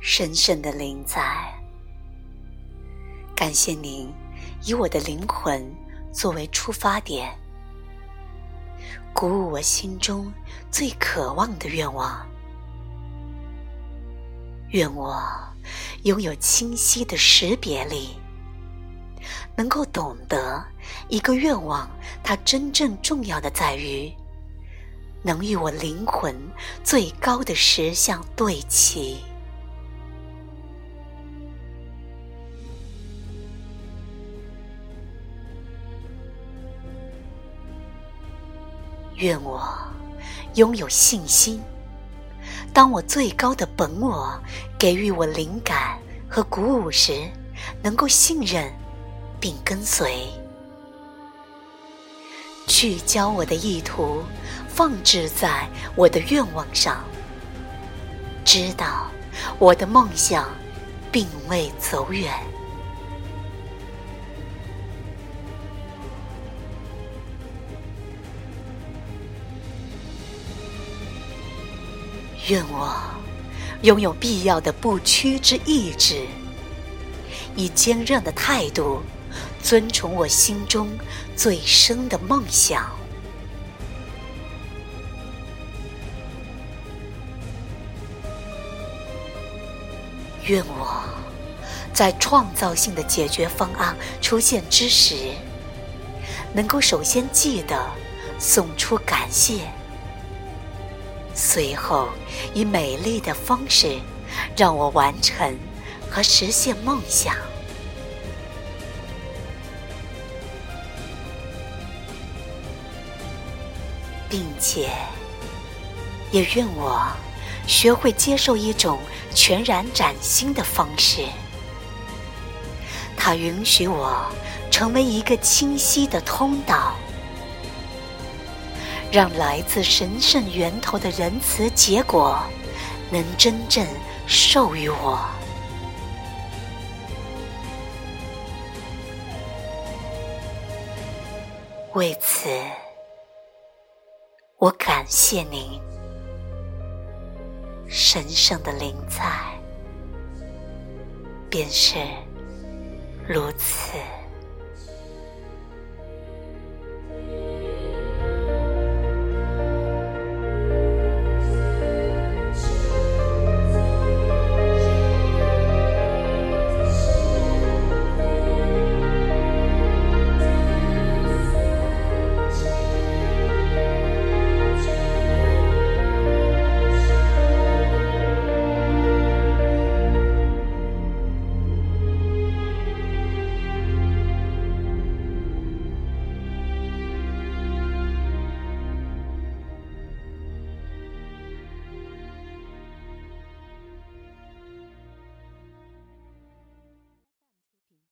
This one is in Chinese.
神圣的灵在，感谢您以我的灵魂作为出发点，鼓舞我心中最渴望的愿望。愿我拥有清晰的识别力，能够懂得一个愿望它真正重要的在于，能与我灵魂最高的实相对齐。愿我拥有信心。当我最高的本我给予我灵感和鼓舞时，能够信任并跟随，聚焦我的意图，放置在我的愿望上，知道我的梦想并未走远。愿我拥有必要的不屈之意志，以坚韧的态度尊崇我心中最深的梦想。愿我在创造性的解决方案出现之时，能够首先记得送出感谢。随后，以美丽的方式让我完成和实现梦想，并且也愿我学会接受一种全然崭新的方式。它允许我成为一个清晰的通道。让来自神圣源头的仁慈结果，能真正授予我。为此，我感谢您，神圣的灵在，便是如此。